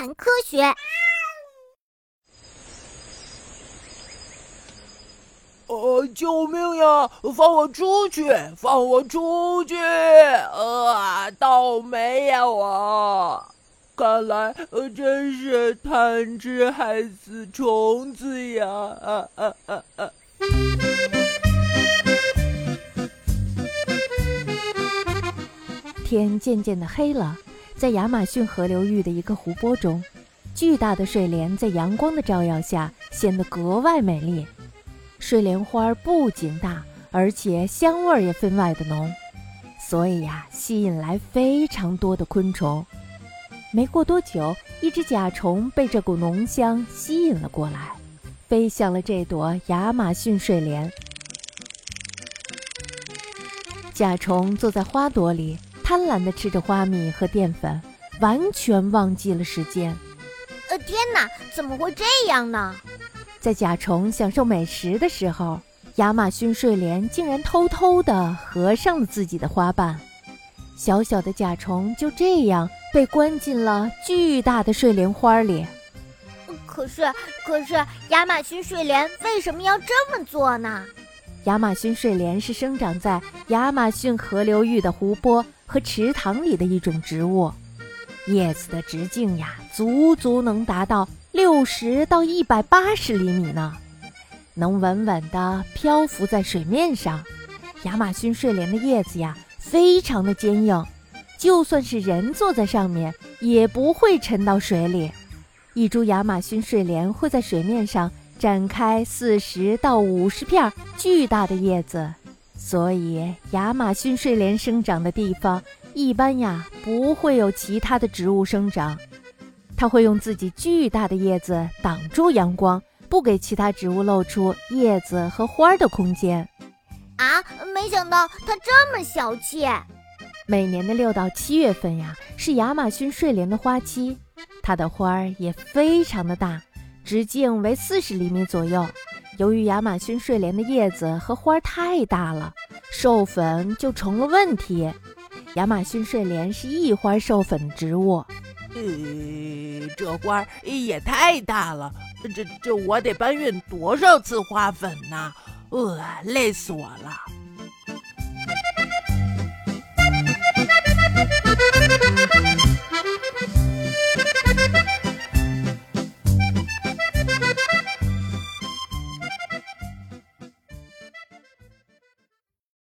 谈科学。呃，救命呀！放我出去！放我出去！呃，倒霉呀我！看来呃真是贪吃害死虫子呀！啊啊啊啊！天渐渐的黑了，在亚马逊河流域的一个湖泊中，巨大的睡莲在阳光的照耀下显得格外美丽。睡莲花不仅大，而且香味也分外的浓，所以呀，吸引来非常多的昆虫。没过多久，一只甲虫被这股浓香吸引了过来，飞向了这朵亚马逊睡莲。甲虫坐在花朵里，贪婪地吃着花蜜和淀粉，完全忘记了时间。呃，天哪，怎么会这样呢？在甲虫享受美食的时候，亚马逊睡莲竟然偷偷地合上了自己的花瓣。小小的甲虫就这样被关进了巨大的睡莲花里。可是，可是亚马逊睡莲为什么要这么做呢？亚马逊睡莲是生长在亚马逊河流域的湖泊和池塘里的一种植物，叶子的直径呀，足足能达到。六十到一百八十厘米呢，能稳稳地漂浮在水面上。亚马逊睡莲的叶子呀，非常的坚硬，就算是人坐在上面，也不会沉到水里。一株亚马逊睡莲会在水面上展开四十到五十片巨大的叶子，所以亚马逊睡莲生长的地方，一般呀不会有其他的植物生长。它会用自己巨大的叶子挡住阳光，不给其他植物露出叶子和花的空间。啊，没想到它这么小气！每年的六到七月份呀，是亚马逊睡莲的花期，它的花儿也非常的大，直径为四十厘米左右。由于亚马逊睡莲的叶子和花太大了，授粉就成了问题。亚马逊睡莲是异花授粉植物。呃，这花也太大了，这这我得搬运多少次花粉呢？呃，累死我了。